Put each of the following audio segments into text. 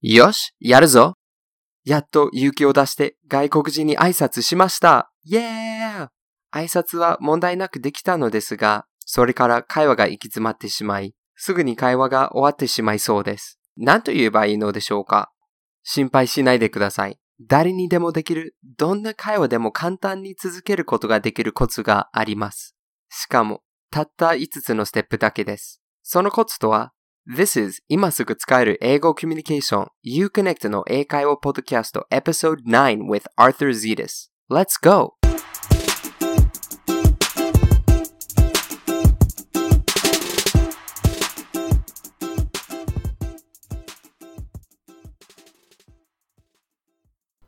よし、やるぞ。やっと勇気を出して外国人に挨拶しました。イェー挨拶は問題なくできたのですが、それから会話が行き詰まってしまい、すぐに会話が終わってしまいそうです。何と言えばいいのでしょうか心配しないでください。誰にでもできる、どんな会話でも簡単に続けることができるコツがあります。しかも、たった5つのステップだけです。そのコツとは、This is 今すぐ使える英語コミュニケーション You Connect の英会話ポッドキャスト Episode 9 with Arthur Zetes. Let's go!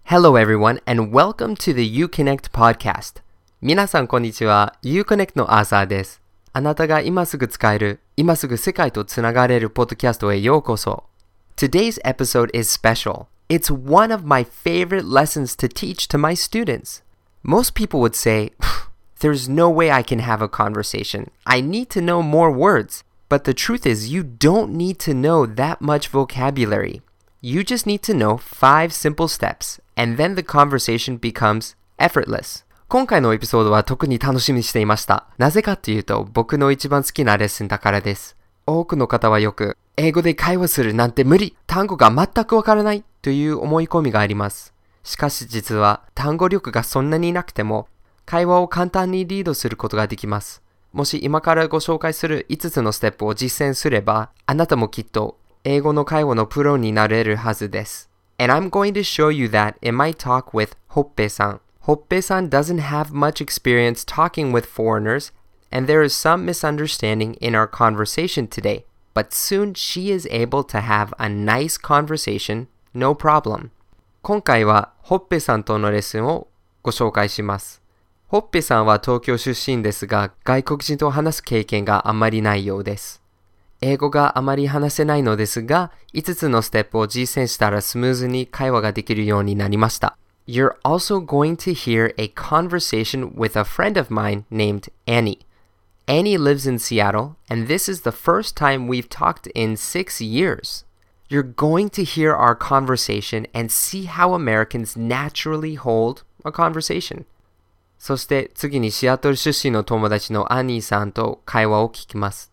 Hello everyone and welcome to the You Connect podcast. 皆さんこんにちは。You Connect のアーサーです。あなたが今すぐ使える、今すぐ世界とつながれるポッドキャストへようこそ。Today's episode is special. It's one of my favorite lessons to teach to my students. Most people would say, There's no way I can have a conversation. I need to know more words. But the truth is, you don't need to know that much vocabulary. You just need to know five simple steps, and then the conversation becomes effortless. 今回のエピソードは特に楽しみにしていました。なぜかっていうと、僕の一番好きなレッスンだからです。多くの方はよく、英語で会話するなんて無理単語が全くわからないという思い込みがあります。しかし実は、単語力がそんなになくても、会話を簡単にリードすることができます。もし今からご紹介する5つのステップを実践すれば、あなたもきっと英語の会話のプロになれるはずです。And I'm going to show you that in my talk with Hoppe-san. Hoppe-san doesn't have much experience talking with foreigners, and there is some misunderstanding in our conversation today. But soon she is able to have a nice conversation, no problem. 今回はホッペさんとのレッスンをご紹介します。ホッペさんは東京出身ですが、外国人と話す経験があまりないようです。英語があまり話せないのですが、5つのステップを実践したらスムーズに会話ができるようになりました。You're also going to hear a conversation with a friend of mine named Annie. Annie lives in Seattle, and this is the first time we've talked in six years. You're going to hear our conversation and see how Americans naturally hold a conversation. そして次にシアトル出身の友達のアニーさんと会話を聞きます。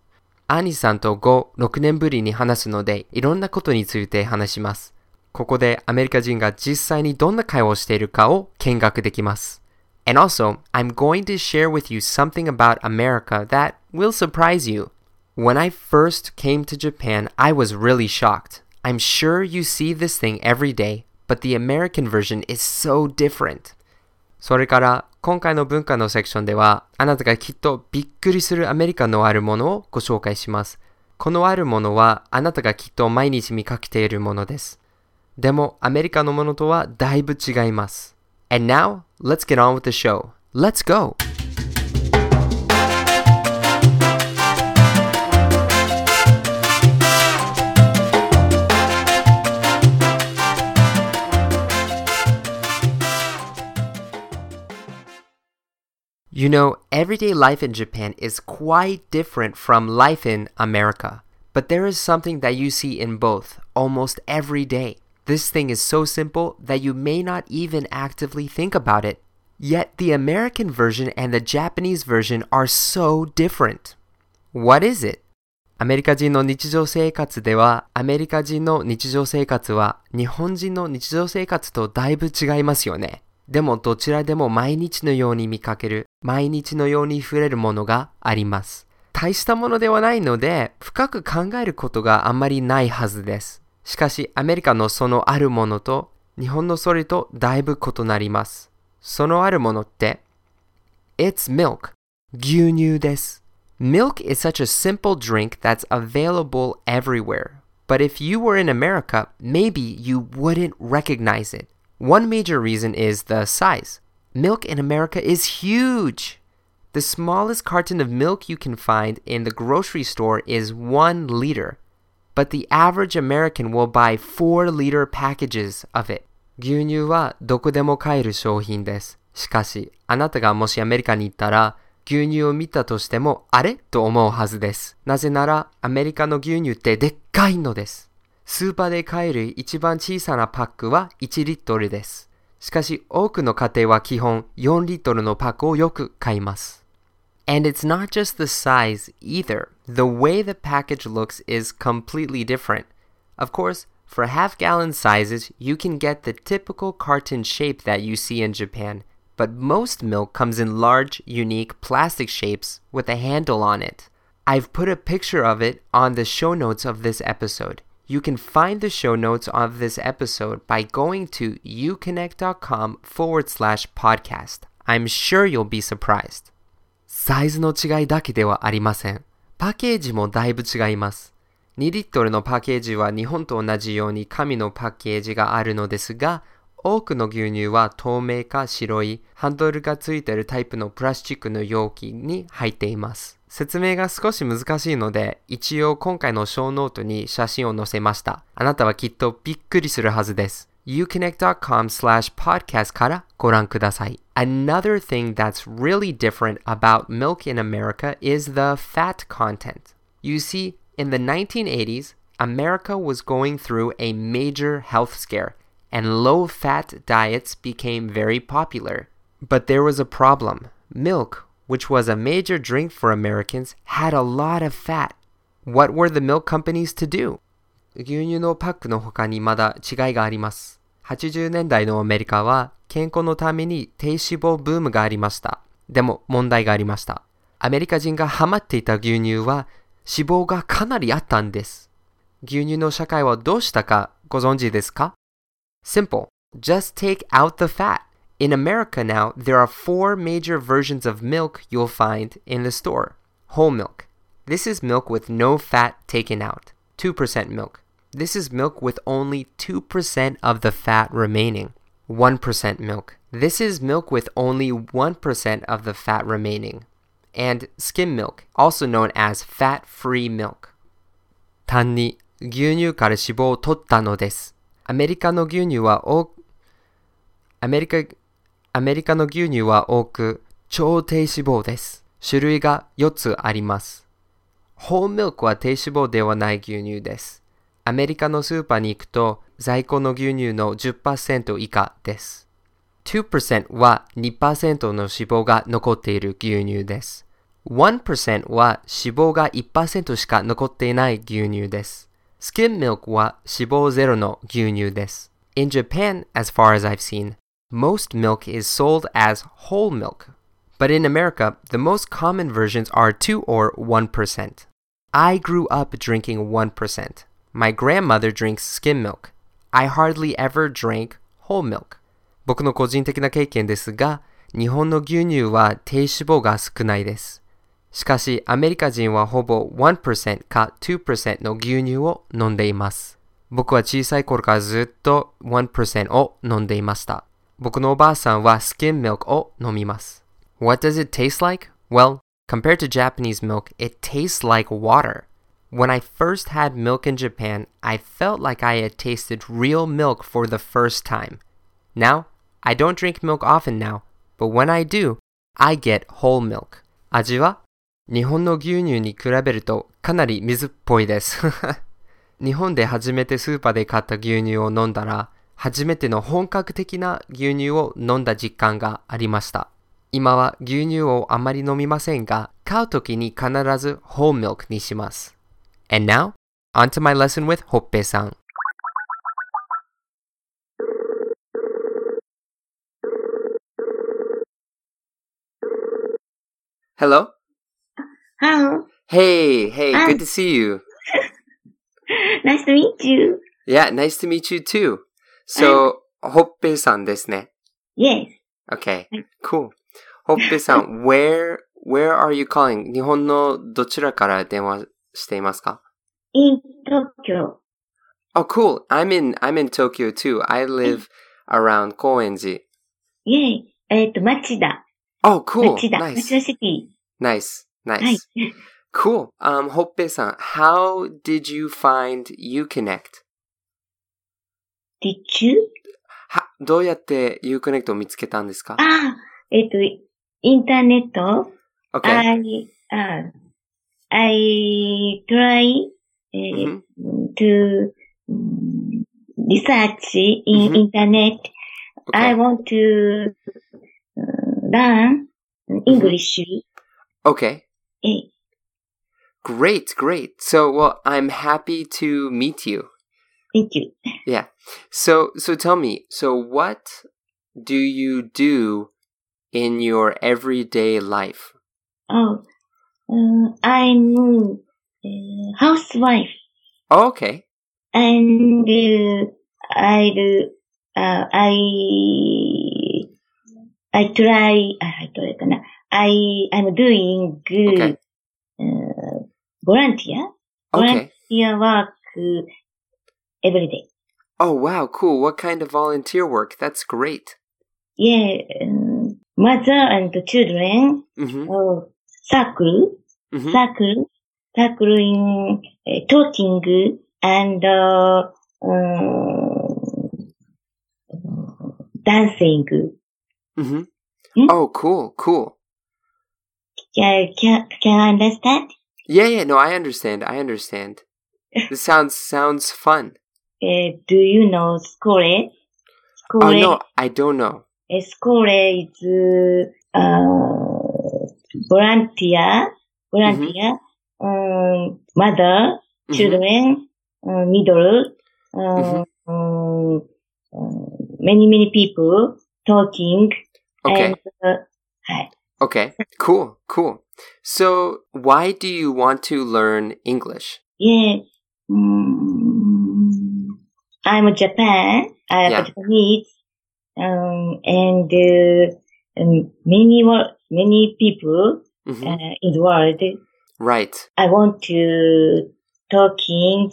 アニさんと5、6年ぶりに話すので、いろんなことについて話します。 ここでアメリカ人が実際にどんな会話をしているかを見学できます。And also, I'm going to share with you something about America that will surprise you. When I first came to Japan, I was really shocked. I'm sure you see this thing every day, but the American version is so different. それから今回の文化のセクションではあなたがきっとびっくりするアメリカのあるものをご紹介します。このあるものはあなたがきっと毎日見かけているものです。でもアメリカのものとはだいぶ違います。And now, let's get on with the show. Let's go! You know, everyday life in Japan is quite different from life in America. But there is something that you see in both almost every day. This thing is so simple that you may not even actively think about it. Yet the American version and the Japanese version are so different. What is it? アメリカ人の日常生活では、アメリカ人の日常生活は日本人の日常生活とだいぶ違いますよね。でもどちらでも毎日のように見かける、毎日のように触れるものがあります。大したものではないので、深く考えることがあんまりないはずです。しかし、アメリカのそのあるものと、日本のそれとだいぶ異なります。そのあるものって、It's milk. 牛乳です。Milk is such a simple drink that's available everywhere. But if you were in America, maybe you wouldn't recognize it. One major reason is the size. Milk in America is huge. The smallest carton of milk you can find in the grocery store is 1 liter, But the average American will buy 4 liter packages of it. 牛乳はどこでも買える商品です。しかし、あなたがもしアメリカに行ったら、牛乳を見たとしても、あれと思うはずです。なぜなら、アメリカの牛乳ってでっかいのです。スーパーで買える一番小さなパックは1リットルです。しかし多くの家庭は基本4リットルのパックをよく買います。And it's not just the size either. The way the package looks is completely different. Of course, for half gallon sizes, you can get the typical carton shape that you see in Japan, but most milk comes in large, unique plastic shapes with a handle on it. I've put a picture of it on the show notes of this episode. You can find the show notes of this episode by going to uconnect.com forward slash podcast. I'm sure you'll be surprised. サイズの違いだけではありません。パッケージもだいぶ違います。2リットルのパッケージは日本と同じように紙のパッケージがあるのですが、多くの牛乳は透明か白いハンドルがついているタイプのプラスチックの容器に入っています。説明が少し難しいので、一応今回の小ノートに写真を載せました。あなたはきっとびっくりするはずです。uconnect.com slash podcast からご覧ください。Another thing that's really different about milk in America is the fat content. You see, in the 1980s, America was going through a major health scare, and low fat diets became very popular. But there was a problem. Milk, which was a major drink for Americans, had a lot of fat. What were the milk companies to do? 牛乳のパックの他にまだ違いがあります。80年代のアメリカは 健康のために低脂肪ブームがありました。でも問題がありました。アメリカ人がハマっていた牛乳は脂肪がかなりあったんです。牛乳の社会はどうしたかご存知ですか Simple. Just take out the fat. In America now, there are four major versions of milk you'll find in the store. Whole milk. This is milk with no fat taken out. 2% milk. This is milk with only 2% of the fat remaining. 1% milk. This is milk with only 1% of the fat remaining. And skim milk, also known as fat free milk. 単に牛乳から脂肪を取ったのです。アメリカの牛乳は多く、アメリカ、アメリカの牛乳は多く超低脂肪です。種類が4つあります。ホールミルクは低脂肪ではない牛乳です。アメリカのスーパーに行くと在庫の牛乳の10%以下です。2%は2%の脂肪が残っている牛乳です。1%は脂肪が1%しか残っていない牛乳です。Skim milk は脂肪ゼロの牛乳です。In Japan, as far as I've seen, most milk is sold as whole milk. But in America, the most common versions are 2 or 1%. I grew up drinking 1%. My grandmother drinks skim milk. I hardly ever drank whole milk. 僕の個人的な経験ですが、日本の牛乳は低脂肪が少ないです。しかし、アメリカ人はほぼ1%か2%の牛乳を飲んでいます。僕は小さい頃からずっと1%を飲んでいました。僕のおばあさんはスキンミルクを飲みます。What does it taste like? Well, compared to Japanese milk, it tastes like water. When I first had milk in Japan, I felt like I had tasted real milk for the first time. Now, I don't drink milk often now, but when I do, I get whole milk. 味は日本の牛乳に比べるとかなり水っぽいです。日本で初めてスーパーで買った牛乳を飲んだら、初めての本格的な牛乳を飲んだ実感がありました。今は牛乳をあまり飲みませんが、買うときに必ず whole milk にします。 And now, on to my lesson with ほっぺさん。Hello? Hello. Hey, hey, Hi. good to see you. Nice to meet you. Yeah, nice to meet you too. So, ほっぺさんですね。 Yes. Okay, cool. ほっぺさん、where, where are you calling? 日本のどちらから電話 していますか In Tokyo. Oh, cool. I'm in, I'm in Tokyo too. I live around 高円寺。Yay. えっと、町田。Oh, cool. 町田。Nice. 町田シティ。Nice. はい Nice.。Cool. Um, ほっぺさん、how did you find Uconnect? Did you? は、どうやって Uconnect を見つけたんですかああ、えっと、インターネット Okay. I, あ I try えー Mhm. to mm, research in Mhm. internet. I want to uh, learn English. Okay. Eh, Great, great. So, well, I'm happy to meet you. Thank you. Yeah. So, so tell me, so what do you do in your everyday life? Oh, uh, I'm uh, housewife. Oh, okay. And uh, I do. Uh, I I try. Ah, I try. I I'm doing okay. uh, volunteer okay. volunteer work uh, every day. Oh wow, cool! What kind of volunteer work? That's great. Yeah, um, mother and children mm-hmm. uh, circle Mm-hmm. circle circle in uh, talking and uh, um, dancing. Mm-hmm. Hmm? Oh, cool, cool. Can, can, can I understand? Yeah, yeah, no, I understand. I understand. This sounds sounds fun. Uh, do you know skole? Oh no, I don't know. uh, skole is uh, volunteer, volunteer, um, mother, Mhm. children, uh, middle, uh, um, uh, many, many people talking. Okay, And, uh, okay, cool, cool. So, why do you want to learn English? Yeah. Mm, I'm Japan. I'm Yeah. Japanese. Um, and, uh, many, many people, hmm uh, in the world. Right, I want to talking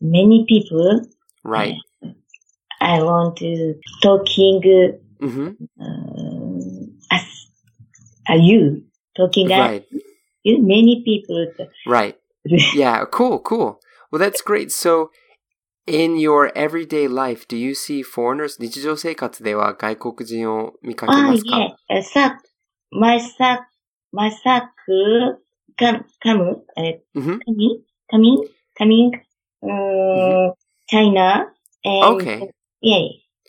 many people. right. I want to talking hmm um, as uh, you talking as Right, you many people. right. Yeah, cool, cool. Well, that's great. So, in your everyday life, do you see foreigners? 日常生活では外国人を見かけ Ah, ますか yeah. Uh, sack, my sack, my sack come, come, uh, Mhm. coming, coming, coming, um, China and Okay. yeah.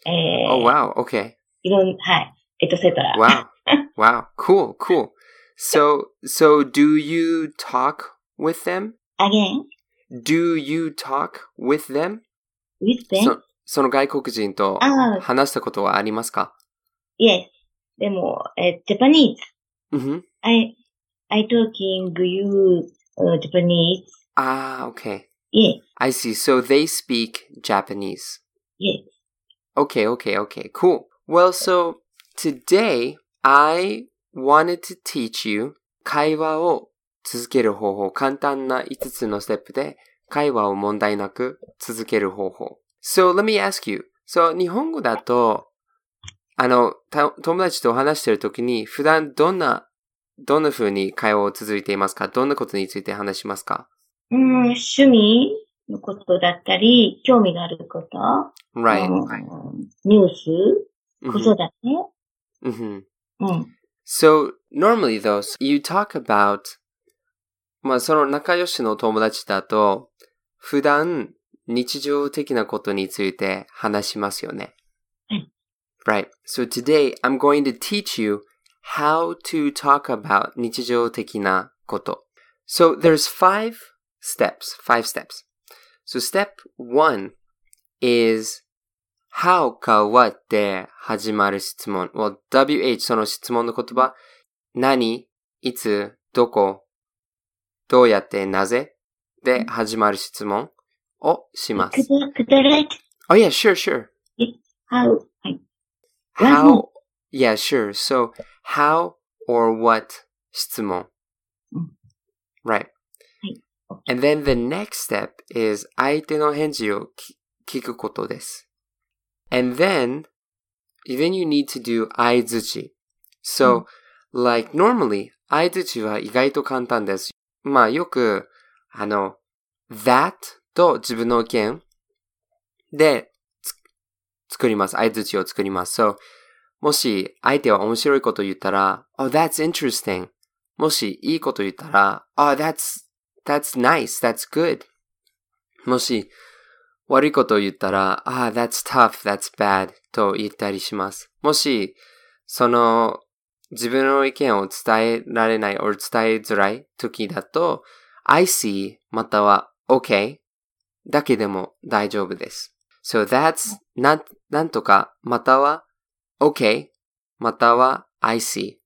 Uh, Oh, wow. Okay. いろん、はい。えっと、セトラ。 Wow. wow. Cool, cool. So, so do you talk with them? again, Do you talk with them? with them. そその外国人とああ、話したことはありますか yes. でも、え、Japanese. Mm-hmm. I, I talking you, uh, Japanese. Ah, okay. Yeah, I see. So they speak Japanese. yeah. Okay, okay, okay. Cool. Well, so today I wanted to teach you 会話を続ける方法。簡単な5つのステップで会話を問題なく続ける方法。So let me ask you. So 日本語だと、あの、た友達と話してるときに普段どんな、どんな風に会話を続いていますか？どんなことについて話しますか？うん、趣味のことだったり、興味があること？?Right. うんニュース、子 Mhm. 育て。Mhm. うん。So, normally though, you talk about, まあその仲良しの友達だと、普段日常的なことについて話しますよね。うん Right. So today I'm going to teach you how to talk about 日常的なこと。So there's five steps, five steps. So step one is how か what で始まる質問。well, WH その質問の言葉。何いつどこどうやってなぜで始まる質問をしま could, す。I- could I write Oh yeah, sure, sure. how? はい。 How? Yeah, sure. So, how or what 質問うん Right. はい。 And then the next step is 相手の返事をき聞くことです。And then, then you need to do 相づち。So, like normally, 相づちは意外と簡単です。まあよく、あの、that と自分の意見でつ 作ります。相づちを作ります。So, もし相手は面白いこと言ったら、Oh, that's interesting. もしいいこと言ったら、Oh, that's, that's nice. That's good. もし悪いことを言ったら、ah, that's tough, that's bad と言ったりします。もし、その、自分の意見を伝えられない or 伝えづらい時だと、I see または OK だけでも大丈夫です。So that's なん、なんとかまたは OK または I see。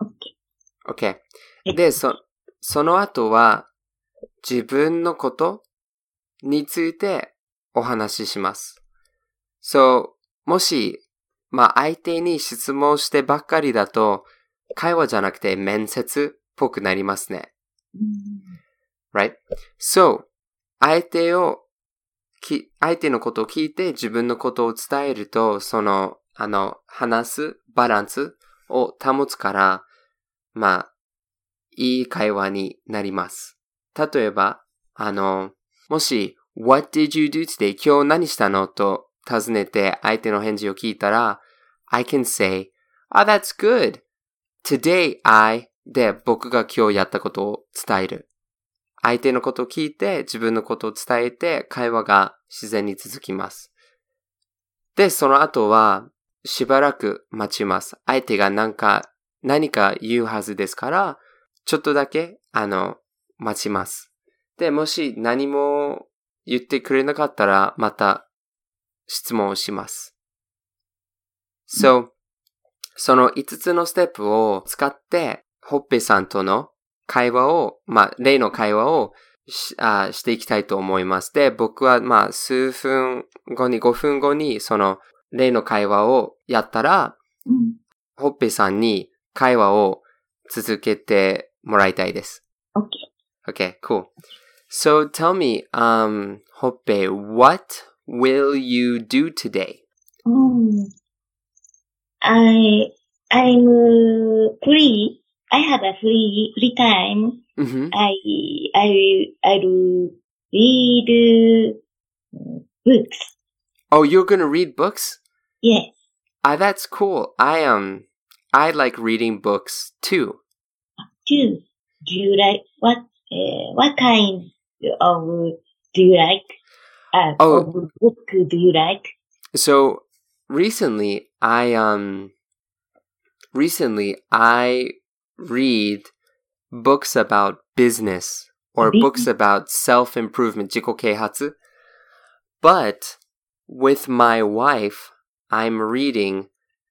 OK。OK。で、そ、その後は自分のことについてお話しします。そう、もし、まあ相手に質問してばっかりだと、会話じゃなくて面接っぽくなりますね。right? So, 相手を、き、相手のことを聞いて自分のことを伝えると、その、あの、話すバランスを保つから、まあ、いい会話になります。例えば、あの、もし、What did you do today? 今日何したのと尋ねて相手の返事を聞いたら、I can say, Oh, that's good. Today I で僕が今日やったことを伝える。相手のことを聞いて自分のことを伝えて会話が自然に続きます。で、その後はしばらく待ちます。相手が何か、何か言うはずですから、ちょっとだけ、あの、待ちます。で、もし何も言ってくれなかったら、また質問をします。So, その5つのステップを使って、ホッペさんとの会話を、まあ、例の会話をしあしていきたいと思います。で、僕はまあ、数分後に、5分後に、その例の会話をやったら、うん。ホッペさんに会話を続けてもらいたいです。OK。Okay, cool. So tell me, um, Hoppe, what will you do today? うん。I, I'm free. I have a free, free time. Mm-hmm. I, I, I'll read uh, books. Oh, you're gonna read books? Yes. Ah, that's cool. I, um, I like reading books too. Do, do you like, what, uh, what kind of, do you like? Uh, Oh. book do you like? So recently, I, um, recently I read books about business or Business. books about self-improvement, 自己啓発. But with my wife, I'm reading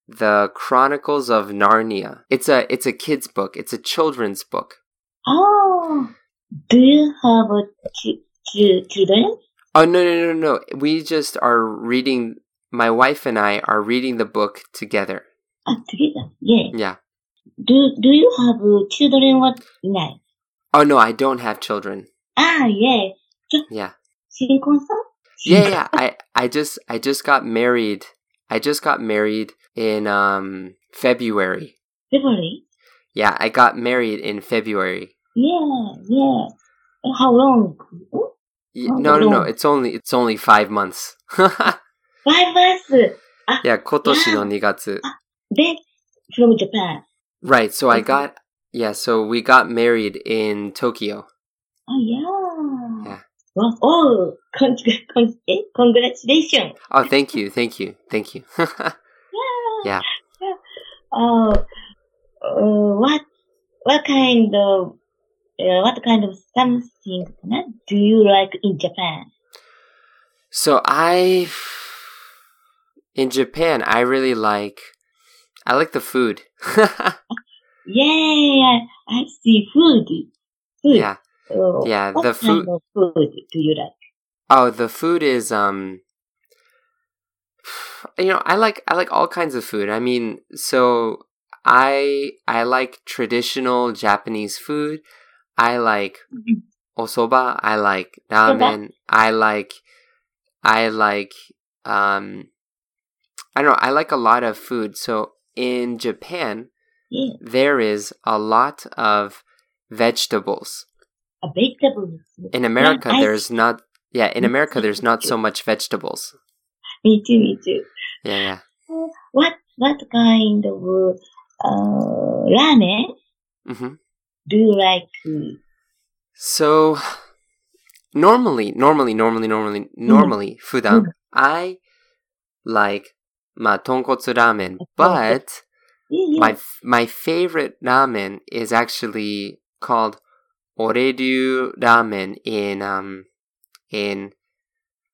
the Chronicles of Narnia. It's a, it's a kid's book. It's a children's book. Oh, do you have a ch- ch- children? Oh, no, no, no, no. We just are reading, my wife and I are reading the book together. Ah, together. Yeah. Yeah. Do, do you have children what? いない。 Oh, no, I don't have children. ああ、いえ。 Yeah. 新婚さん Yeah, yeah. I, I just, I just got married. I just got married in, um, February. February? Yeah, I got married in February. Yeah, yeah. How long? Y- Oh, No, no, no. no. It's only, it's only five months. Five months. yeah, 今年の2月. Then, from Japan. Right. So I got, yeah, so we got married in Tokyo. Oh, yeah. Yeah. Well, oh, con- con- eh, congratulations. Oh, thank you. Thank you. Thank you. Yeah. Oh, uh, what, what kind of, uh, what kind of something do you like in Japan? So I, in Japan, I really like, I like the food. Yeah, I see food. Food. yeah. Oh, Yeah, what the kind food- of food do you like? Oh, the food is um you know, I like I like all kinds of food. I mean, so I I like traditional Japanese food. I like Mhm. osoba, I like ramen, I like I like um I don't know, I like a lot of food. So in Japan, Yeah, there is a lot of vegetables. a vegetable. In America, I- there's not. Yeah, in America, there's not so much vegetables. Me too, me too. Yeah, yeah. What, what kind of, uh, ramen hmm do you like? So, normally, normally, normally, normally, normally, i like まあ、豚骨ラーメン but Yeah, yeah. my my favorite ramen is actually called Oredu Ramen in um in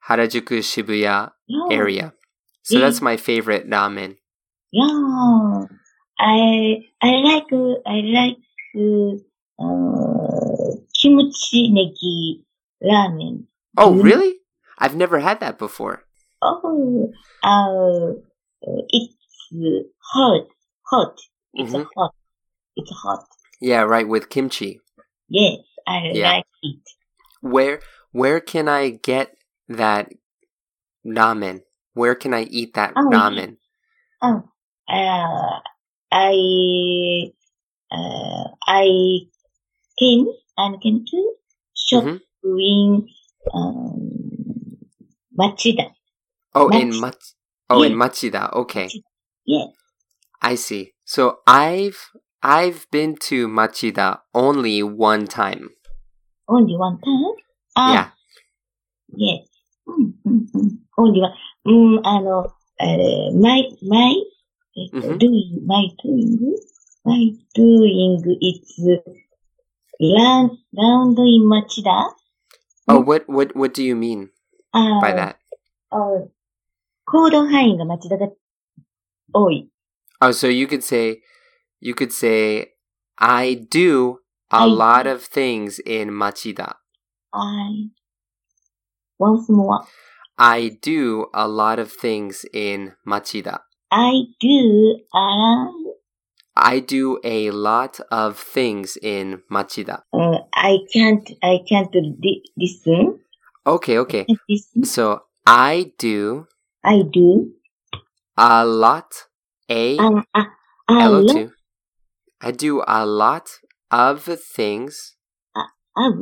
Harajuku Shibuya yeah. area. So Yeah. that's my favorite ramen. Yeah. I I like I like uh, kimchi negi ramen. Oh, Mhm. really? I've never had that before. Oh, uh, it's hot, hot. It's Mhm. hot. It's hot. Yeah, right with kimchi. Yes, I Yeah. like it. Where where can I get that ramen? Where can I eat that Oh, ramen? Oh, uh, I, uh, I came and came to shop Mhm. in um, Machida. Oh, Machi. in Mach- Oh, yeah. in Machida. Okay. Yeah. I see. So I've I've been to Machida only one time. Only one time? Ah. Yeah. Yes. Hmm, hmm, hmm. Only one. Mm, あの、uh, eh, my, my, eh, mm-hmm. doing, my doing, my doing is round, round in Machida. Oh, what, what, what do you mean uh, by that? Uh, 行動範囲が町田が多い。 Oh, so you could say you could say I do a I- lot of things in Machida. I, once more, I do a lot of things in Machida. I do around, I do a lot of things in Machida. uh, I can't, I can't li- listen. Okay, okay. Can't listen. So I do I do. A lot. A. A, a, a lot. I do a lot of things. A, of.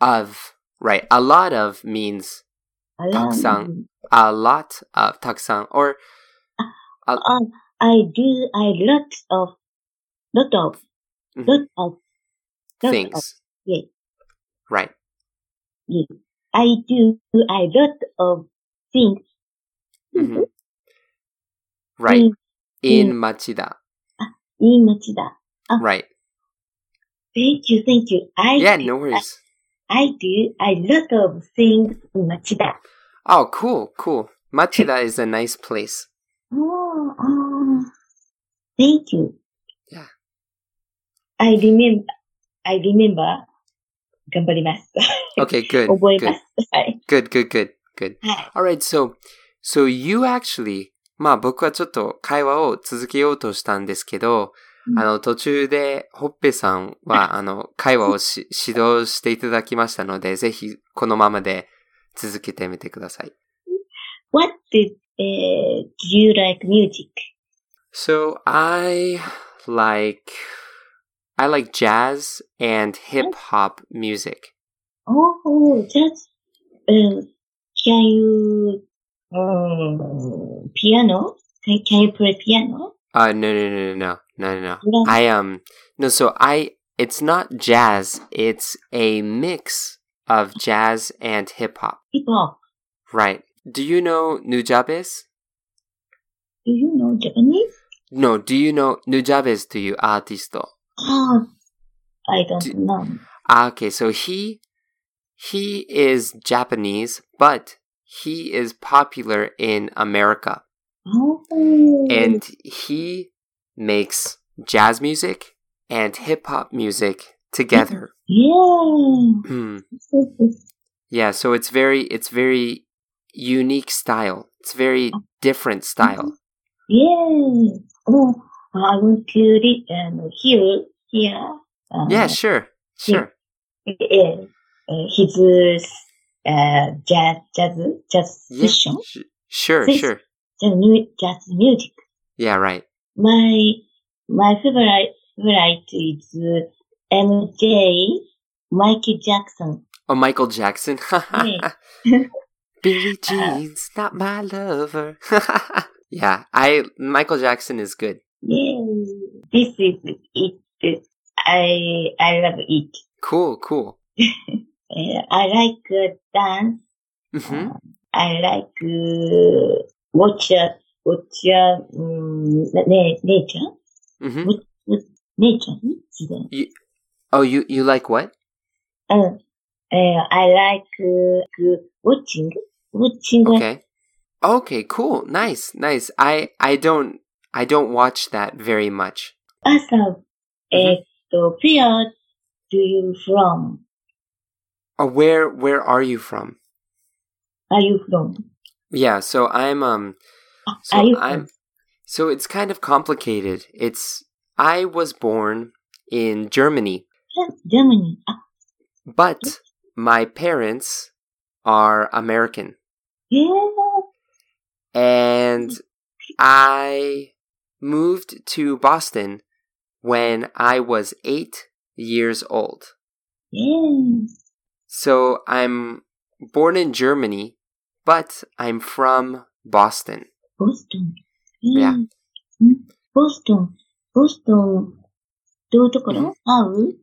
Of. Right. A lot of means. A lot. A lot of. Taksan. Or. A, uh, I do a lot of. Lot of. Mm -hmm. Lot of. Lot things. Of, yeah. Right. Yeah. I do a lot of things. Mhm. Right. In, In Machida. in Machida. Right. Thank you, thank you. I Yeah, do, no worries. I do a lot of things in Machida. Oh, cool, cool. Machida is a nice place. Oh, oh, thank you. Yeah. I remember, I remember. 頑張ります。 Okay, good. 覚えま Good. す。はい。 Good, good, good, Good. はい。Alright, so, so you actually, まあ僕はちょっと会話を続けようとしたんですけど、うんあの途中でホッペさんはあの会話をし指導していただきましたので、ぜひこのままで続けてみてください。What did, uh, do you like music? So I like, I like jazz and hip hop music. Oh, just, uh, Can you um, piano? Can, can you play piano? Uh, no, no, no, no, no, no, no. I um, no. So I, it's not jazz. It's a mix of jazz and hip hop. Hip hop. Right. Do you know Nujabes? Do you know Japanese? No. Do you know Nujabes? Do you artisto? Oh, ah, I don't do, know. Ah, okay. So he he is Japanese, but he is popular in America, Oh, and he makes jazz music and hip hop music together. yeah. Hmm. Yeah, so it's very it's very unique style. It's very different style. Yeah. Oh, I want to read and hear here. Uh, Yeah, sure. Sure. uh, his uh, jazz, jazz, jazz Yeah. session, Sure, Please. sure. jazz, mu- jazz music. Yeah, right. My my favorite favorite is uh, MJ Michael Jackson. Oh, Michael Jackson. Yeah. Billie Jean's not my lover. yeah, I Michael Jackson is good. Yeah, this is it. I I love it. Cool, cool. Uh, I like uh, dance. Mm-hmm. Uh, I like uh, watch watch um, nature. Mm-hmm. With, with nature. Hmm? You, oh, you you like what? Uh, uh I like watching watching. Okay. Okay, cool. Nice, nice. I I don't I don't watch that very much. Awesome. Mm-hmm. Where do you from? uh, where where are you from? Are you from? Yeah, so I'm um ah, so are you from? I'm so it's kind of complicated. It's I was born in Germany. Germany. Ah. But my parents are American. Yeah. And I moved to Boston when I was eight years old. Yes. So I'm born in Germany, but I'm from Boston. ボストン。 Yeah. うんボストン。ボストン。どういうところ ?How?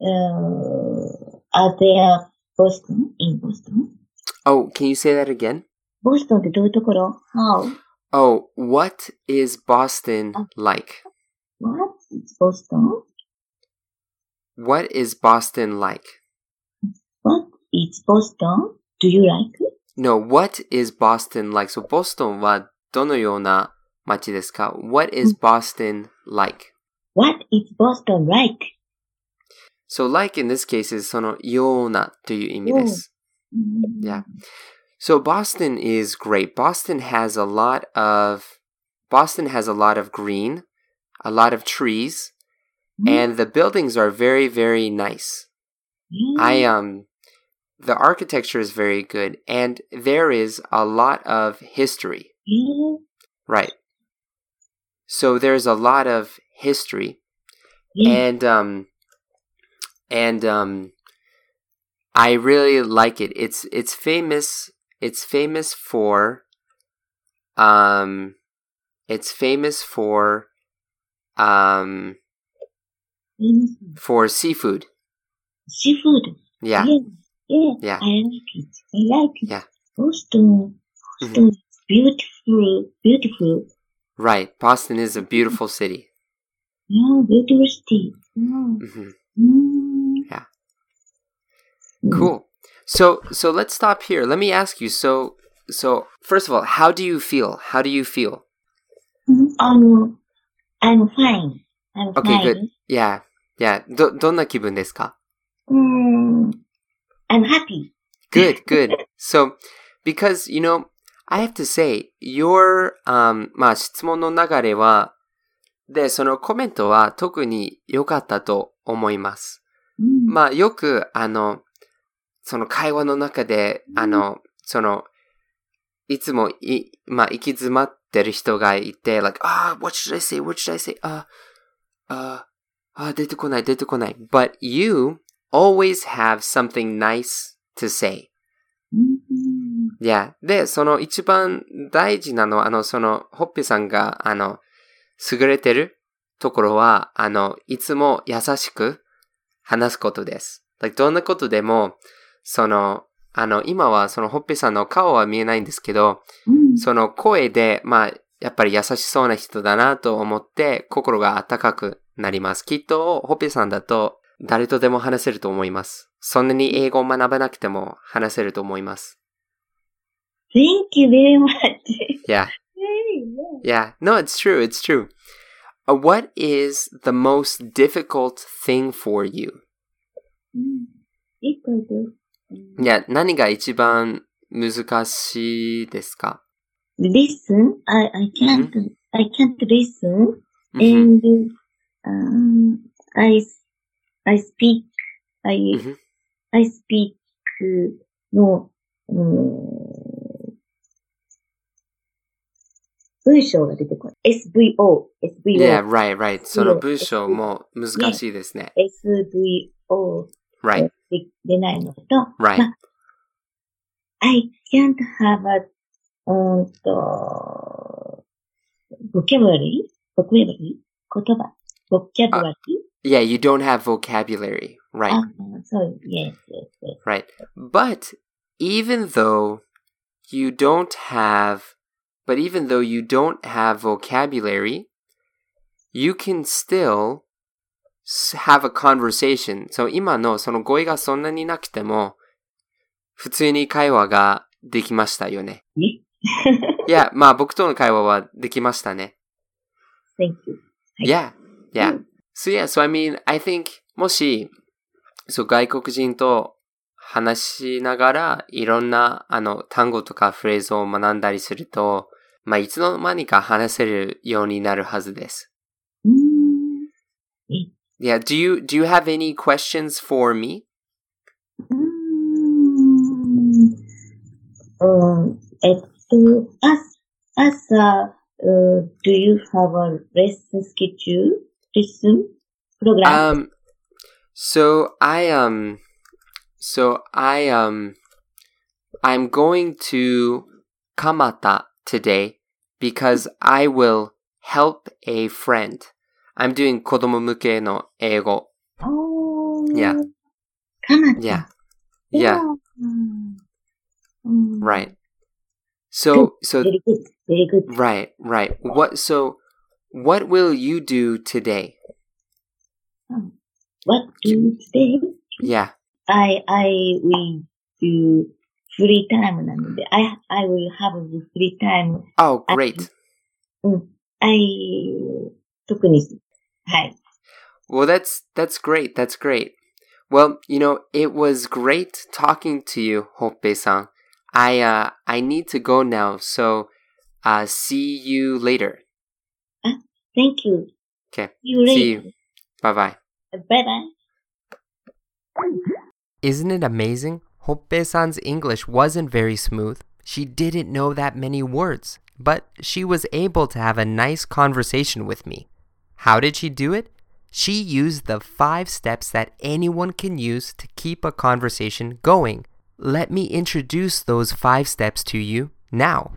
Uh, are there Boston? In Boston? Oh, can you say that again? ボストンってどういうところ ?How? Oh, what is Boston like? What is Boston? What is Boston like? What is Boston? Do you like? No, what is Boston like? So Boston はどのような街ですか ?What is Boston like? What is Boston like? So like in this case is そのようなという意味です。Yeah. So Boston is great. Boston has a lot of Boston has a lot of green, a lot of trees, and the buildings are very very nice. I um the architecture is very good and there is a lot of history. Right. So there's a lot of history and um and um I really like it. It's it's famous it's famous for um it's famous for um for seafood. Seafood. Yeah. Yeah. Yeah. Yeah. I like it. I like it. Yeah. Boston. Boston is beautiful. Beautiful. Right. Boston is a beautiful city. Yeah, beautiful city. Mm. Mhm. Mm. Yeah. Mm. Cool. So so let's stop here. Let me ask you. So so first of all, how do you feel? How do you feel? Mm, Um, I'm fine. I'm Okay, fine. good. Yeah. Yeah. ど、どんな気分ですか Mm, I'm happy. Good, good. So, because, you know, I have to say, your, um, まあ、質問の流れは、で、そのコメントは特に良かったと思います。Mm. まあ、よく、あの、その会話の中で、あの、その、いつもい、まあ、行き詰まってる人がいて、like, あ、what should I say? What should I say? あ、あ、あ、出てこない、出てこない。But you always have something nice to say. Mm. Yeah. で、その一番大事なのは、あの、その、ホッピーさんが、あの、優れてるところは、あの、いつも優しく話すことです。like どんなことでも、その、あの、今はそのホッピーさんの顔は見えないんですけど、Mm. その声で、まあ、やっぱり優しそうな人だなと思って、心が温かくなります。きっと、ホッピーさんだと、誰とでも話せると思います。そんなに英語を学ばなくても話せると思います。Thank you very much. Yeah. Yeah, no, it's true. It's true. Uh, what is the most difficult thing for you? Mm. いや、何が一番難しいですか Listen. I, I can't, I can't listen. うん And, um, I, I speak, I, うん I speak, の、うん文章が出てこない。SVO、SVO、Yeah, right, right. その文章も難しいですね。SVO Right, で出ないのと、right. ま I can't have a, うんと、vocabulary? vocabulary? 言葉 vocabulary? Yeah, you don't have vocabulary. Right. Ah, so, yes, yes, yes. Right. But even though you don't have, but even though you don't have vocabulary, you can still s- have a conversation. So 今のその語彙がそんなになくても、普通に会話ができましたよね。ねいや、まあ僕との会話はできましたね。 Thank you. Yeah, yeah. So yeah, so I mean, I think, もし、そう外国人と話しながら、いろんな、あの、単語とかフレーズを学んだりすると、まあ、いつの間にか話せるようになるはずです。Yeah, do you, do you have any questions for me? うーんうんえっと、朝、朝、uh, do you have a lesson schedule? prism program? Um so i um so i um i'm going to kamata today because i will help a friend. I'm doing kodomo muke no Ego. oh yeah. Kamata. Yeah. Yeah, yeah. Mm. Right. So so very good. Very good. Right right. What so what will you do today? What do you say? Yeah. I, I will do free time なので、I, I will have the free time. Oh, I- great. うん。I, 特に、はい。 Well, that's that's great. That's great. Well, you know, it was great talking to you, Hoppe-san. I uh I need to go now, so uh see you later. Thank you. Okay. See you See later. you. Bye bye. Bye bye. Isn't it amazing? Hoppe-san's English wasn't very smooth. She didn't know that many words, but she was able to have a nice conversation with me. How did she do it? She used the five steps that anyone can use to keep a conversation going. Let me introduce those five steps to you now.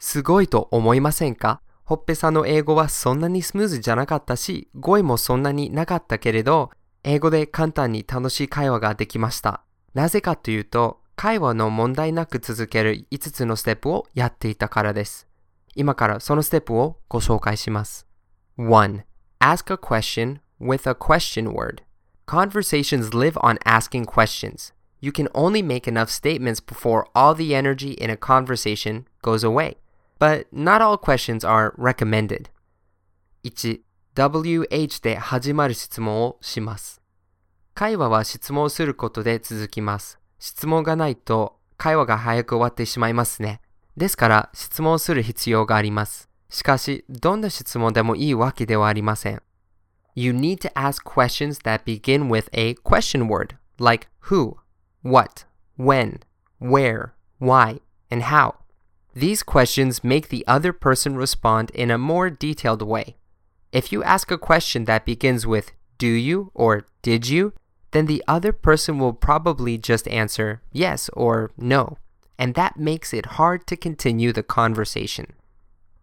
すごいと思いませんか ほっぺさんの英語はそんなにスムーズじゃなかったし、語彙もそんなになかったけれど、英語で簡単に楽しい会話ができました。なぜかというと、会話の問題なく続ける5つのステップをやっていたからです。今からそのステップをご紹介します。1. Ask a question with a question word. Conversations live on asking questions. You can only make enough statements before all the energy in a conversation goes away. But not all questions are recommended. 1. WH で始まる質問をします。会話は質問することで続きます。質問がないと会話が早く終わってしまいますね。ですから質問する必要があります。しかし、どんな質問でもいいわけではありません。You need to ask questions that begin with a question word, like who, what, when, where, why, and how. These questions make the other person respond in a more detailed way. If you ask a question that begins with do you or did you, then the other person will probably just answer yes or no, and that makes it hard to continue the conversation.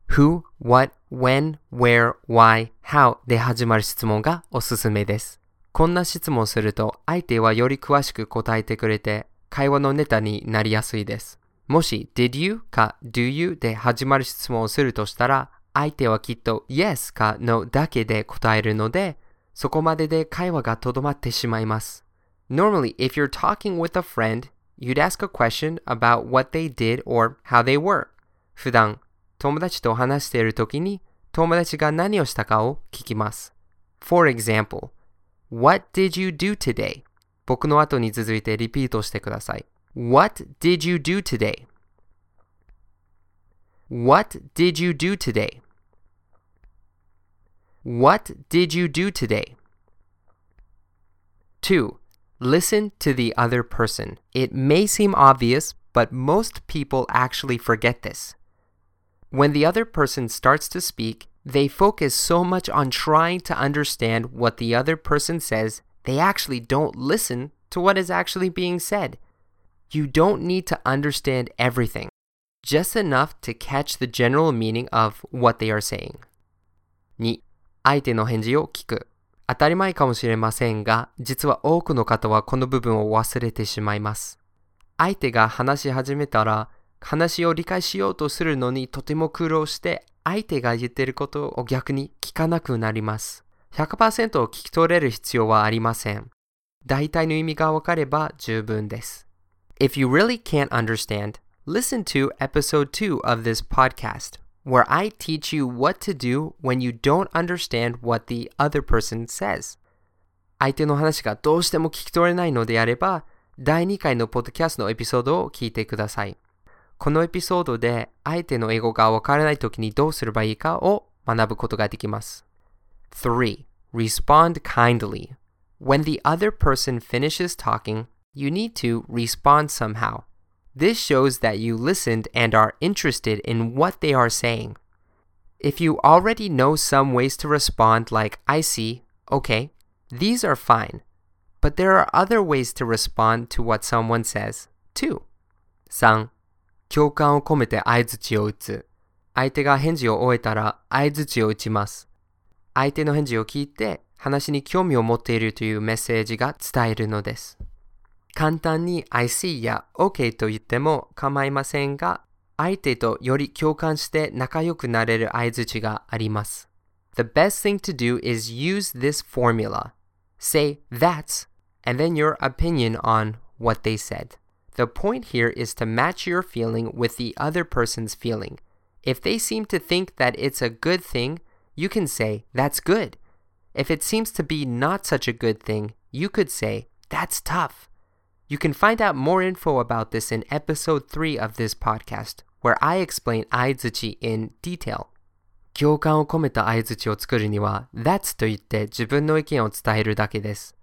Who, what, when, where, why, how で始まる質問がおすすめです。こんな質問をすると相手はより詳しく答えてくれて会話のネタになりやすいです。 もし did you か do you で始まる質問をするとしたら相手はきっと yes か no だけで答えるのでそこまでで会話がとどまってしまいます。Normally, if you're talking with a friend, you'd ask a question about what they did or how they were. 普段、友達と話しているときに、友達が何をしたかを聞きます。For example, What did you do today? 僕の後に続いてリピートしてください。What did you do today? What did you do today? What did you do today? 2. Listen to the other person. It may seem obvious, but most people actually forget this. When the other person starts to speak, they focus so much on trying to understand what the other person says, they actually don't listen to what is actually being said. You don't need to understand everything, just enough to catch the general meaning of what they are saying. 2. 相手の返事を聞く。当たり前かもしれませんが、実は多くの方はこの部分を忘れてしまいます。相手が話し始めたら、話を理解しようとするのにとても苦労して、相手が言っていることを逆に聞かなくなります。100%を聞き取れる必要はありません。大体の意味がわかれば十分です。If you really can't understand, listen to episode 2 of this podcast, where I teach you what to do when you don't understand what the other person says. 相手の話がどうしても聞き取れないのであれば、第2回のポッドキャストのエピソードを聞いてください。このエピソードで相手の英語がわからないときにどうすればいいかを学ぶことができます。3. Respond kindly. When the other person finishes talking, you need to respond somehow. This shows that you listened and are interested in what they are saying. If you already know some ways to respond, like I see, okay, these are fine. But there are other ways to respond to what someone says, too. 3. 共感を込めて相槌を打つ。相手が返事を終えたら相槌を打ちます。相手の返事を聞いて話に興味を持っているというメッセージが伝えるのです。 簡単に I see や OK と言っても構いませんが、相手とより共感して仲良くなれる相槌があります。The best thing to do is use this formula. Say that's and then your opinion on what they said. The point here is to match your feeling with the other person's feeling. If they seem to think that it's a good thing, you can say, that's good. If it seems to be not such a good thing, you could say, that's tough. You can find out more info about this in episode 3 of this podcast, where I explain aizuchi in detail. 共感を込めた相槌を作るには、That's と言って自分の意見を伝えるだけです。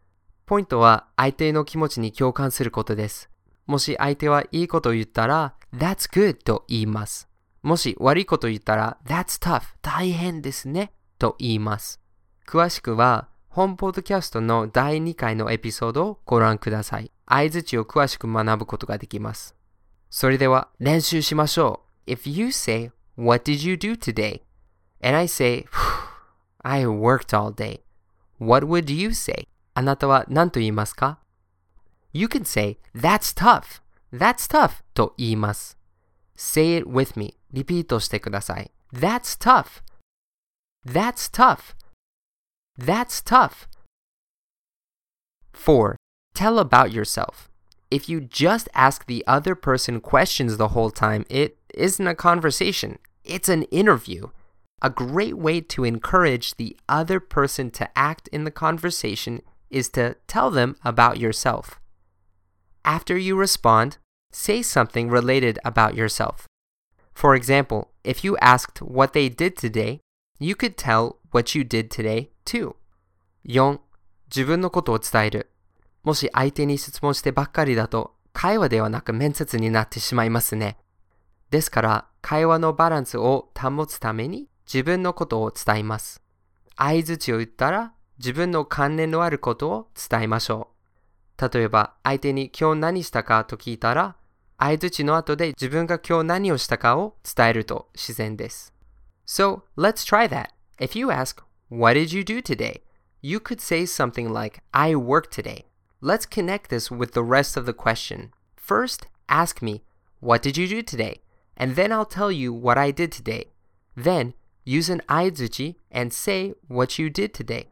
ポイントは相手の気持ちに共感することです。もし相手はいいことを言ったら、That's good と言います。もし悪いことを言ったら、That's tough 大変ですねと言います。詳しくは、本ポッドキャストの第2回のエピソードをご覧ください。相槌を詳しく学ぶことができます。それでは練習しましょう。If you say, What did you do today? And I say, I worked all day. What would you say? あなたは何と言いますか You can say, That's tough. That's tough と言います。Say it with me. リピートしてください。That's tough. That's tough. That's tough. 4. Tell about yourself. If you just ask the other person questions the whole time, it isn't a conversation, it's an interview. A great way to encourage the other person to act in the conversation is to tell them about yourself. After you respond, say something related about yourself. For example, if you asked what they did today, you could tell what you did today too. 4. 自分のことを伝える。 もし相手に質問してばっかりだと、会話ではなく面接になってしまいますね。ですから、会話のバランスを保つために自分のことを伝えます。相槌を打ったら自分の関連のあることを伝えましょう。例えば、相手に今日何したかと聞いたら、相槌の後で自分が今日何をしたかを伝えると自然です。So, let's try that. If you ask, What did you do today? You could say something like, I work today. Let's connect this with the rest of the question. First, ask me, What did you do today? And then I'll tell you what I did today. Then, use an aizuchi and say what you did today.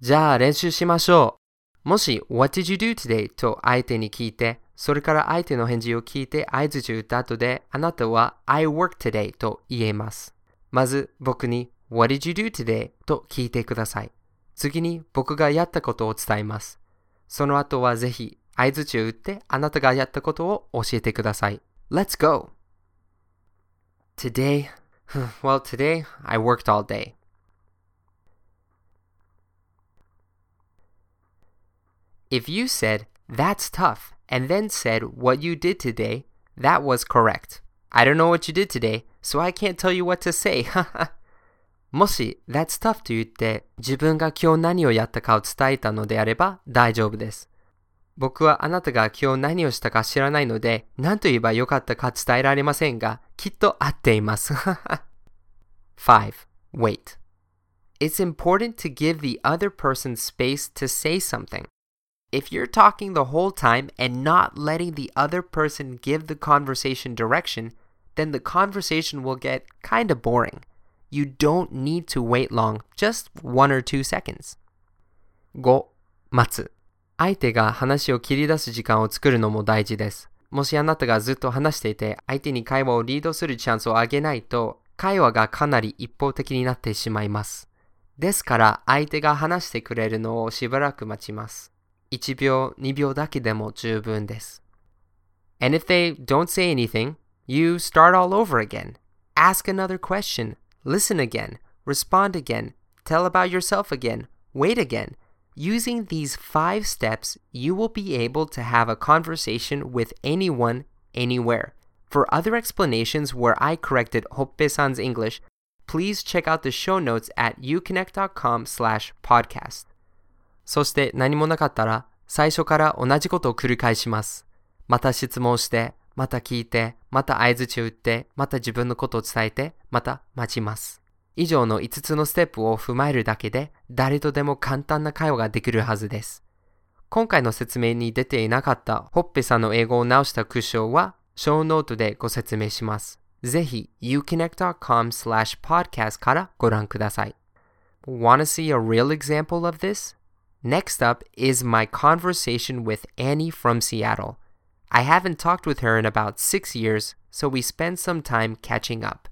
じゃあ練習しましょう。もし、What did you do today? と相手に聞いて、それから相手の返事を聞いて相槌を打った後で、あなたは I work today と言えます。まず僕に What did you do today? と聞いてください。次に僕がやったことを伝えます。 その後はぜひ相槌打ってあなたがやったことを教えてください。Let's go! Today, well, today I worked all day. If you said, that's tough, and then said what you did today, that was correct. I don't know what you did today, so I can't tell you what to say. もし、that's tough と言って自分が今日何をやったかを伝えたのであれば大丈夫です。僕はあなたが今日何をしたか知らないので何と言えばよかったか伝えられませんがきっと合っています。5. Wait. it's important to give the other person space to say something. If you're talking the whole time and not letting the other person give the conversation direction, then the conversation will get kind of boring. You don't need to wait long, just one or two seconds. 5. 待つ。相手が話を切り出す時間を作るのも大事です。もしあなたがずっと話していて、相手に会話をリードするチャンスをあげないと、会話がかなり一方的になってしまいます。ですから、相手が話してくれるのをしばらく待ちます。1秒、2秒だけでも十分です。And if they don't say anything, you start all over again. Ask another question. Listen again. Respond again. Tell about yourself again. Wait again. Using these five steps, you will be able to have a conversation with anyone, anywhere. For other explanations where I corrected Hoppe-san's English, please check out the show notes at uconnect.com slash podcast. そして何もなかったら最初から同じことを繰り返します。また質問して、 また聞いて、また合図打って、また自分のことを伝えて、また待ちます。以上の5つのステップを踏まえるだけで誰とでも簡単な会話ができるはずです。今回の説明に出ていなかったホッペさんの英語を直したクッションは、ショーノートでご説明します。ぜひ、uconnect.com slash podcast からご覧ください。Wanna see a real example of this? Next up is my conversation with Annie from Seattle. I haven't talked with her in about six years, so we spent some time catching up.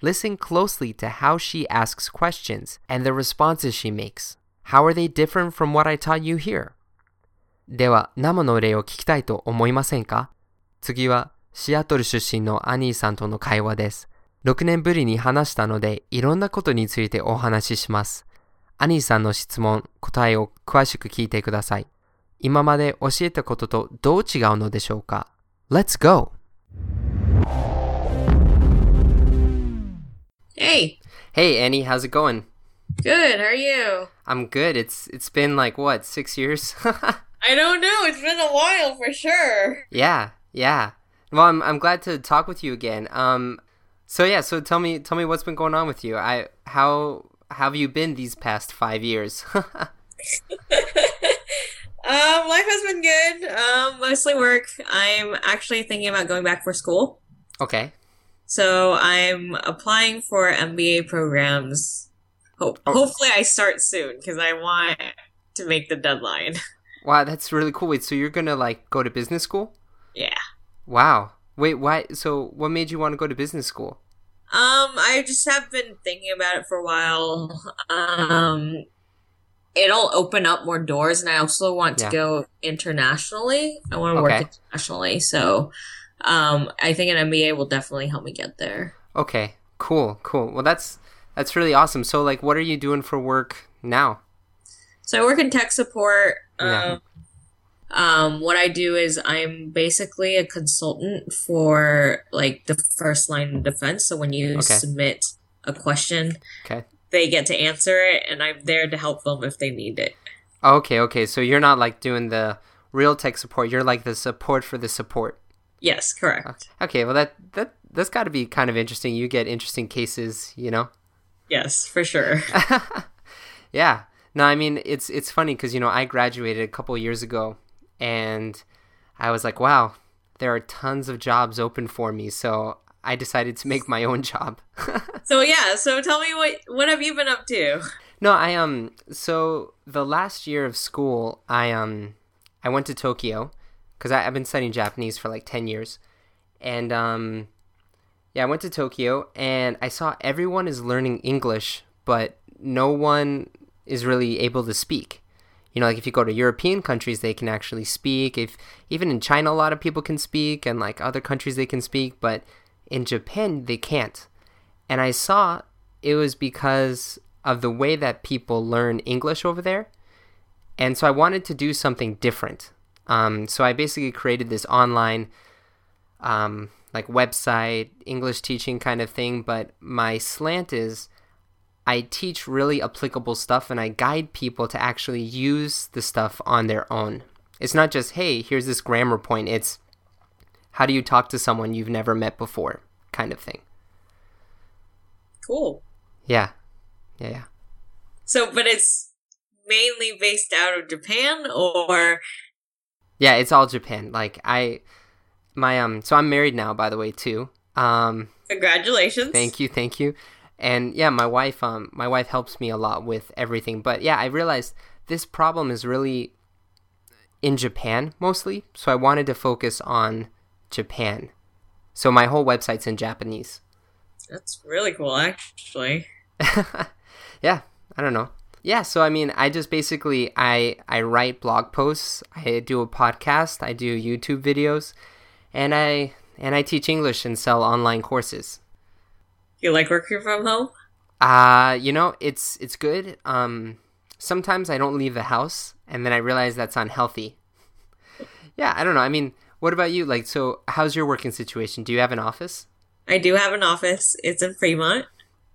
Listen closely to how she asks questions and the responses she makes. How are they different from what I taught you here? では、生の例を聞きたいと思いませんか次は、シアトル出身のアニーさんとの会話です。6年ぶりに話したので、いろんなことについてお話しします。アニーさんの質問、答えを詳しく聞いてください。 今まで教えたこととどう違うのでしょうか ?Let's go! Hey, Hey Annie, how's it going? good. How are you? I'm good. It's it's been like what, six years? I don't know. It's been a while for sure. yeah, yeah. Well, I'm I'm glad to talk with you again. Um, so yeah, so tell me tell me what's been going on with you. I how how have you been these past five years? Um, life has been good. Um, mostly work. I'm actually thinking about going back for school. okay. So I'm applying for MBA programs. Ho- Oh. Hopefully, I start soon because I want to make the deadline. Wow, that's really cool. Wait, so you're gonna like go to business school? yeah. Wow. Wait, why? So what made you want to go to business school? Um, I just have been thinking about it for a while. Um, it'll open up more doors, and I also want to Yeah. go internationally. I want to Okay. work internationally, so um, I think an MBA will definitely help me get there. Okay, cool, cool. Well, that's that's really awesome. So, like, what are you doing for work now? So I work in tech support. Yeah. Um, um, what I do is I'm basically a consultant for like the first line of defense. So when you Okay. submit a question, Okay. They get to answer it, and I'm there to help them if they need it. Okay, okay. So you're not like doing the real tech support. You're like the support for the support. Yes, correct. Okay, well that that that's got to be kind of interesting. You get interesting cases, you know. Yes, for sure. Yeah. No, I mean it's it's funny because you know I graduated a couple years ago, and I was like, wow, there are tons of jobs open for me. So I decided to make my own job. so yeah, so tell me what what have you been up to? No, I um so the last year of school, I um I went to Tokyo because I've been studying Japanese for like ten years, and um yeah, I went to Tokyo and I saw everyone is learning English, but no one is really able to speak. You know, like if you go to European countries, they can actually speak. If even in China, a lot of people can speak, and like other countries, they can speak, but in Japan, they can't. And I saw it was because of the way that people learn English over there. And so I wanted to do something different. Um, so I basically created this online, um, like website, English teaching kind of thing. But my slant is I teach really applicable stuff and I guide people to actually use the stuff on their own. It's not just, hey, here's this grammar point. It's how do you talk to someone you've never met before kind of thing. Cool. Yeah. Yeah, yeah. So, but it's mainly based out of Japan or Yeah, it's all Japan. Like I my um so I'm married now by the way too. Um congratulations. thank you, thank you. And yeah, my wife um my wife helps me a lot with everything. But yeah, I realized this problem is really in Japan mostly. So I wanted to focus on Japan. So my whole website's in Japanese. That's really cool, actually. yeah, I don't know. Yeah, so I mean, I just basically I I write blog posts, I do a podcast, I do YouTube videos, and I and I teach English and sell online courses. You like working from home? Uh, you know, it's it's good. Um sometimes I don't leave the house and then I realize that's unhealthy. yeah, I don't know. I mean, what about you? Like so how's your working situation? Do you have an office? I do have an office. It's in Fremont.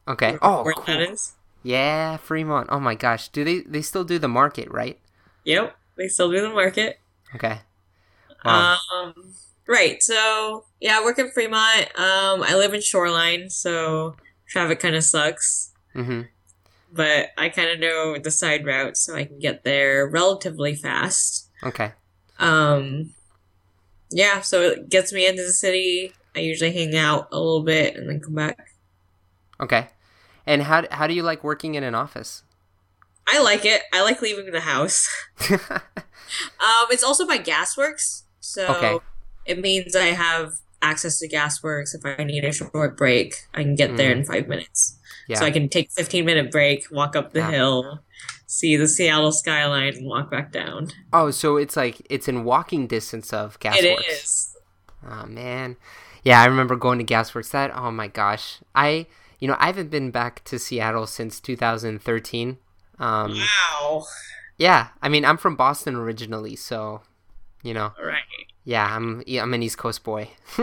Okay. Oh, cool. Yeah, Fremont. Oh my gosh. Do they they still do the market, right? Yep, they still do the market. Okay. Wow. Um, right. So yeah, I work in Fremont. Um, I live in Shoreline, so traffic kind of sucks. mhm. But I kind of know the side routes, so I can get there relatively fast. Okay. Um, yeah, so it gets me into the city. I usually hang out a little bit and then come back. Okay. And how how do you like working in an office? I like it. I like leaving the house. Um, it's also by Gasworks, so Okay. it means I have access to Gasworks. If I need a short break, I can get there in five minutes. Yeah. So I can take fifteen minute break, walk up the Yeah. hill, see the Seattle skyline, and walk back down. oh, so it's like it's in walking distance of Gasworks. It is. Oh man. Yeah, I remember going to Gasworks. That oh my gosh. I you know, I haven't been back to Seattle since 2013. Um Wow. yeah, I mean, I'm from Boston originally, so you know, All right. yeah, I'm yeah, I'm an East Coast boy.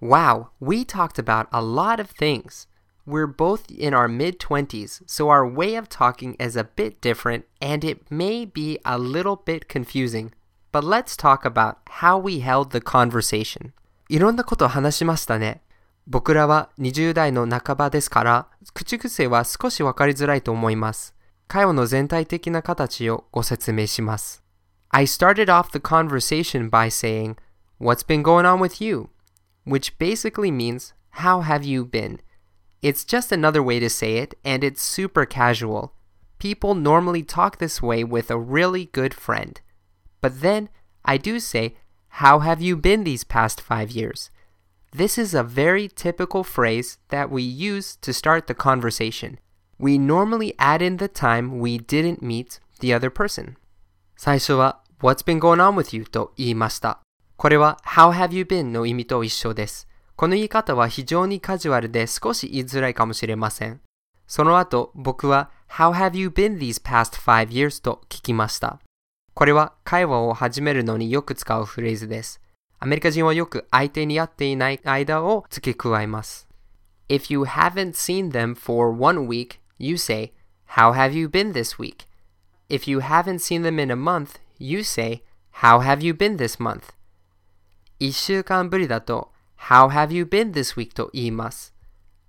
Wow, we talked about a lot of things. We're both in our mid 20s, so our way of talking is a bit different and it may be a little bit confusing. But let's talk about how we held the conversation. いろんなことを話しましたね。僕らは20代の半ばですから、口癖は少しわかりづらいと思います。会話の全体的な形をご説明します。I started off the conversation by saying, What's been going on with you? Which basically means, How have you been? It's just another way to say it, and it's super casual. People normally talk this way with a really good friend. But then I do say, How have you been these past five years? This is a very typical phrase that we use to start the conversation. We normally add in the time we didn't meet the other person. 最初は What's been going on with you? と言いました。 これは How have you been? の意味と一緒です。この言い方は非常にカジュアルで少し言いづらいかもしれません。その後、僕は How have you been these past five years? と聞きました。これは会話を始めるのによく使うフレーズです。アメリカ人はよく相手に会っていない間を付け加えます。If you haven't seen them for one week, you say, How have you been this week? If you haven't seen them in a month, you say, How have you been this month? 一週間ぶりだと、How have you been this week? と言います。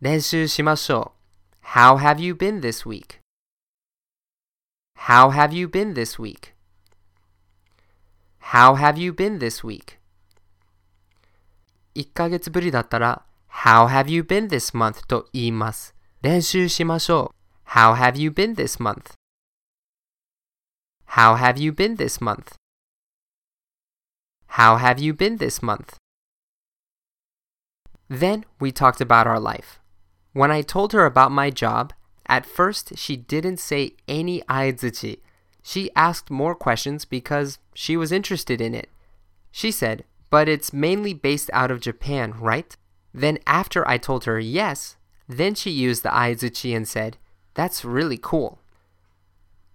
練習しましょう。How have you been this week? How have you been this week? How have you been this week? 1ヶ月ぶりだったら How have you been this month? と言います。練習しましょう。How have you been this month? How have you been this month? How have you been this month? Then we talked about our life. When I told her about my job, at first she didn't say any aizuchi. She asked more questions because she was interested in it. She said, but it's mainly based out of Japan, right? Then after I told her yes, then she used the aizuchi and said, that's really cool.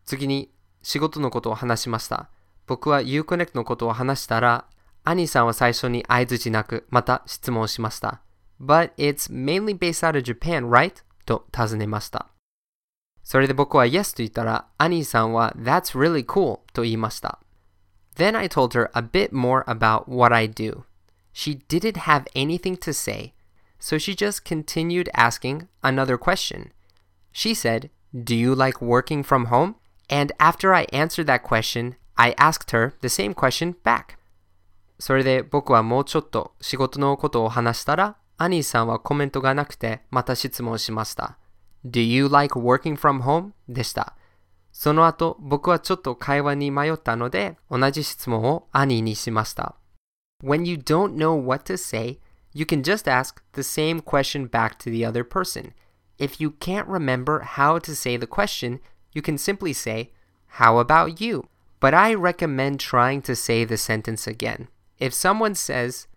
次に仕事のことを話しました。 僕は Uconnect のことを話したら、アニーさんは最初に相づちなく、また質問しました。But it's mainly based out of Japan, right? と尋ねました。それで僕は Yes と言ったら、アニーさんは That's really cool と言いました。 Then I told her a bit more about what I do. She didn't have anything to say, so she just continued asking another question. She said, Do you like working from home? And after I answered that question, I asked her the same question back. それで僕はもうちょっと仕事のことを話したら、アニーさんはコメントがなくてまた質問しました。Do you like working from home? でした。その後、僕はちょっと会話に迷ったので、同じ質問をアニーにしました。When you don't know what to say, you can just ask the same question back to the other person. If you can't remember how to say the question, you can simply say, How about you? But I recommend trying to say the sentence again. If someone says,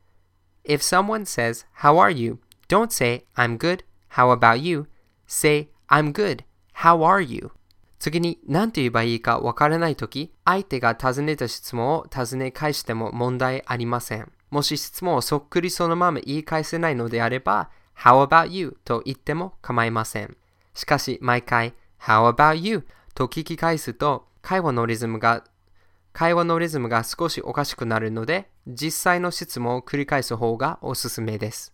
if someone says, How are you? Don't say, I'm good. How about you? Say, I'm good. How are you? 次に何て言えばいいかわからないとき、相手が尋ねた質問を尋ね返しても問題ありません。もし質問をそっくりそのまま言い返せないのであれば、How about you? と言っても構いません。しかし毎回、How about you? と聞き返すと、会話のリズムが会話のリズムが少しおかしくなるので、実際の質問を繰り返す方がおすすめです。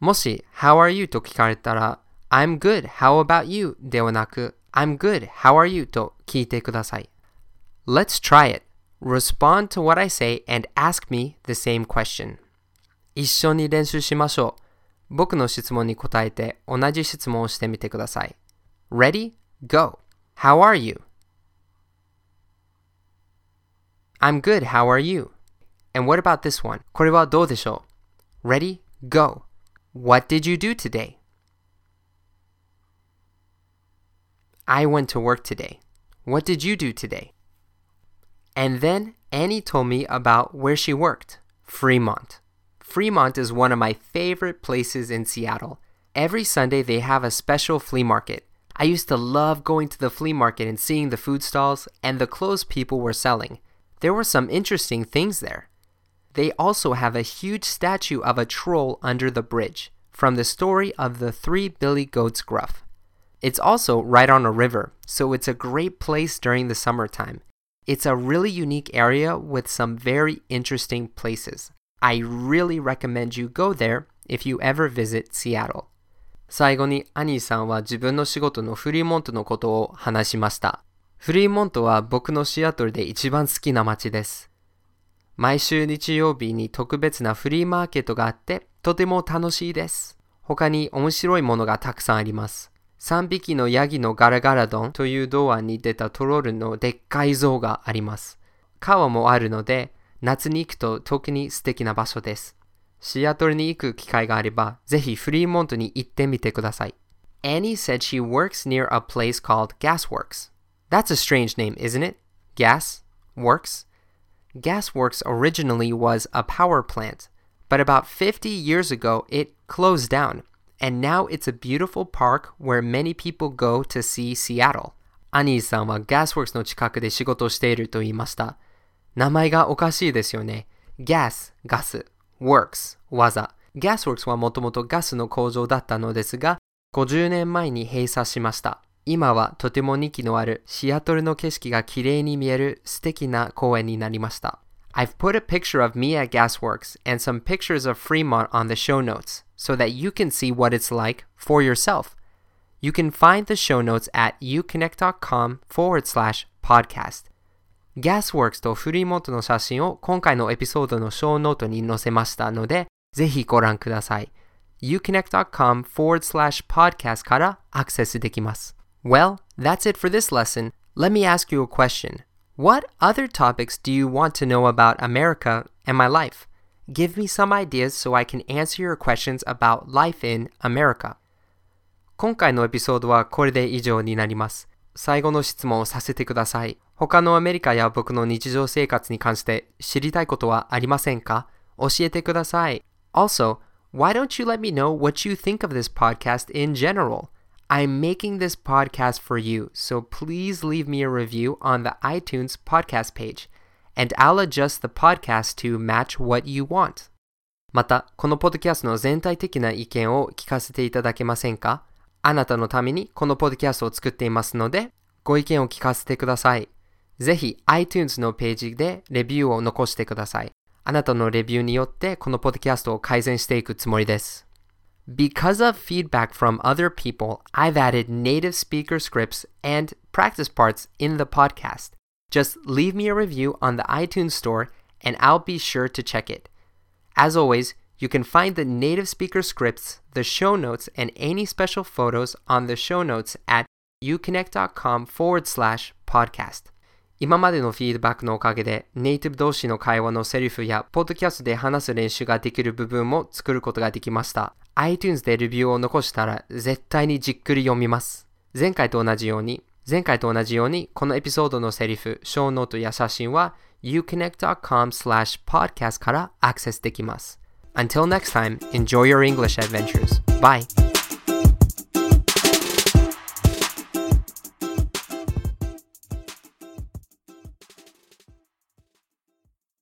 もし、How are you? と聞かれたら、I'm good, how about you? ではなく、I'm good, how are you? と聞いてください。Let's try it. Respond to what I say and ask me the same question. 一緒に練習しましょう。僕の質問に答えて同じ質問をしてみてください。Ready? Go. How are you? I'm good. How are you? And what about this one? これはどうでしょう Ready? Go. What did you do today? I went to work today. What did you do today? And then Annie told me about where she worked Fremont. Fremont is one of my favorite places in Seattle. Every Sunday they have a special flea market. I used to love going to the flea market and seeing the food stalls and the clothes people were selling. There were some interesting things there. They also have a huge statue of a troll under the bridge from the story of the three billy goats gruff. It's also right on a river, so it's a great place during the summertime. It's a really unique area with some very interesting places. I really recommend you go there if you ever visit Seattle. 最後にアニーさんは自分の仕事のフリーモントのことを話しました。 フリーモントは僕のシアトルで一番好きな街です。毎週日曜日に特別なフリーマーケットがあってとても楽しいです。他に面白いものがたくさんあります。3匹のヤギのガラガラドンという童話に出たトロールのでっかい像があります。川もあるので夏に行くと特に素敵な場所です。シアトルに行く機会があればぜひフリーモントに行ってみてください。Annie said she works near a place called Gasworks. That's a strange name, isn't it? Gas? Works? Gasworks originally was a power plant, but about 50 years ago it closed down, and now it's a beautiful park where many people go to see Seattle. アニーさんは Gasworks の近くで仕事をしていると言いました。名前がおかしいですよね。Gas、ガス、Works、技。Gasworks はもともとガスの工場だったのですが、50年前に閉鎖しました。 今はとても人気のあるシアトルの景色が綺麗に見える素敵な公園になりました。I've put a picture of me at Gasworks and some pictures of Fremont on the show notes so that you can see what it's like for yourself. You can find the show notes at uconnect.com forward slash podcast. Gasworks とフリーモントの写真を今回のエピソードのショーノートに載せましたので、ぜひご覧ください。uconnect.com forward slash podcast からアクセスできます。Well, that's it for this lesson. Let me ask you a question. What other topics do you want to know about America and my life? Give me some ideas so I can answer your questions about life in America. 今回のエピソードはこれで以上になります。最後の質問をさせてください。他のアメリカや僕の日常生活に関して知りたいことはありませんか教えてください。Also, why don't you let me know what you think of this podcast in general? I'm making this podcast for you, so please leave me a review on the iTunes podcast page, and I'll adjust the podcast to match what you want. また、このポッドキャストの全体的な意見を聞かせていただけませんか？あなたのためにこのポッドキャストを作っていますので、ご意見を聞かせてください。ぜひ iTunes のページでレビューを残してください。あなたのレビューによってこのポッドキャストを改善していくつもりです。Because of feedback from other people, I've added native speaker scripts and practice parts in the podcast. Just leave me a review on the iTunes store and I'll be sure to check it. As always, you can find the native speaker scripts, the show notes, and any special photos on the show notes at uconnect.com forward slash podcast. 今までのフィードバックのおかげで、ネイティブ同士の会話のセリフや、ポッドキャストで話す練習ができる部分も作ることができました。iTunes でレビューを残したら、絶対にじっくり読みます。前回と同じように、前回と同じように、このエピソードのセリフ、ショーノートや写真は、youconnect.com slash podcast からアクセスできます。Until next time, enjoy your English adventures. Bye!